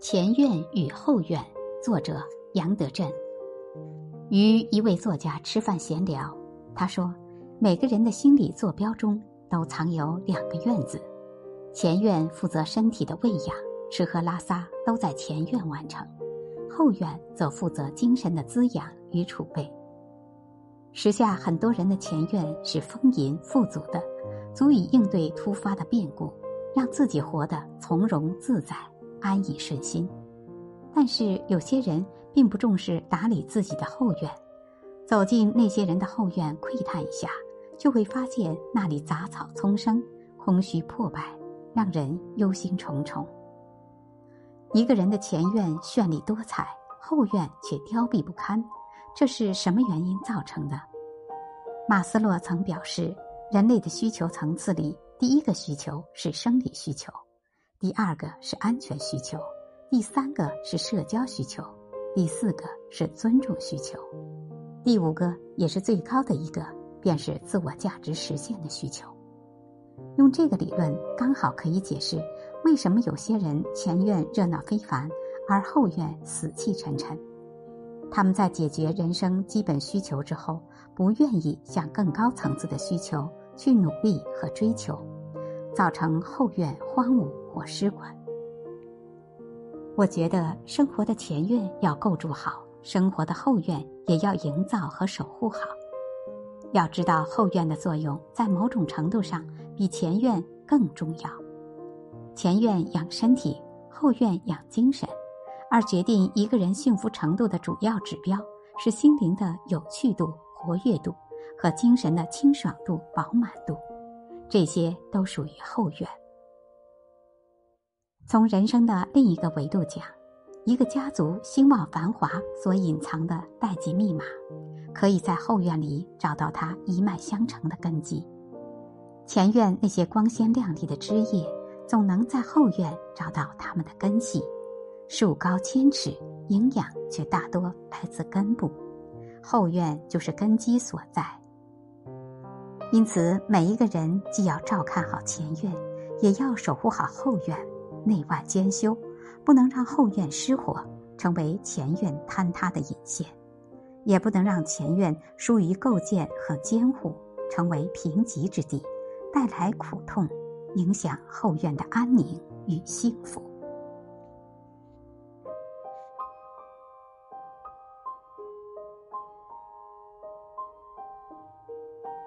前院与后院，作者杨德镇。与一位作家吃饭闲聊，他说：“每个人的心理坐标中都藏有两个院子，前院负责身体的喂养，吃喝拉撒都在前院完成；后院则负责精神的滋养与储备。时下很多人的前院是丰盈富足的，足以应对突发的变故，让自己活得从容自在。”安逸顺心，但是有些人并不重视打理自己的后院。走进那些人的后院窥探一下，就会发现那里杂草丛生、空虚破败，让人忧心忡忡。一个人的前院绚丽多彩，后院却凋敝不堪，这是什么原因造成的？马斯洛曾表示，人类的需求层次里，第一个需求是生理需求。第二个是安全需求，第三个是社交需求，第四个是尊重需求，第五个也是最高的一个，便是自我价值实现的需求。用这个理论，刚好可以解释为什么有些人前院热闹非凡，而后院死气沉沉。他们在解决人生基本需求之后，不愿意向更高层次的需求去努力和追求。造成后院荒芜或失管。我觉得生活的前院要构筑好，生活的后院也要营造和守护好。要知道后院的作用，在某种程度上比前院更重要。前院养身体，后院养精神，而决定一个人幸福程度的主要指标是心灵的有趣度、活跃度和精神的清爽度、饱满度。这些都属于后院。从人生的另一个维度讲，一个家族兴旺繁华所隐藏的代际密码，可以在后院里找到它一脉相承的根基。前院那些光鲜亮丽的枝叶，总能在后院找到它们的根系。树高千尺，营养却大多来自根部。后院就是根基所在。因此，每一个人既要照看好前院，也要守护好后院，内外兼修，不能让后院失火，成为前院坍塌的引线；也不能让前院疏于构建和监护，成为贫瘠之地，带来苦痛，影响后院的安宁与幸福。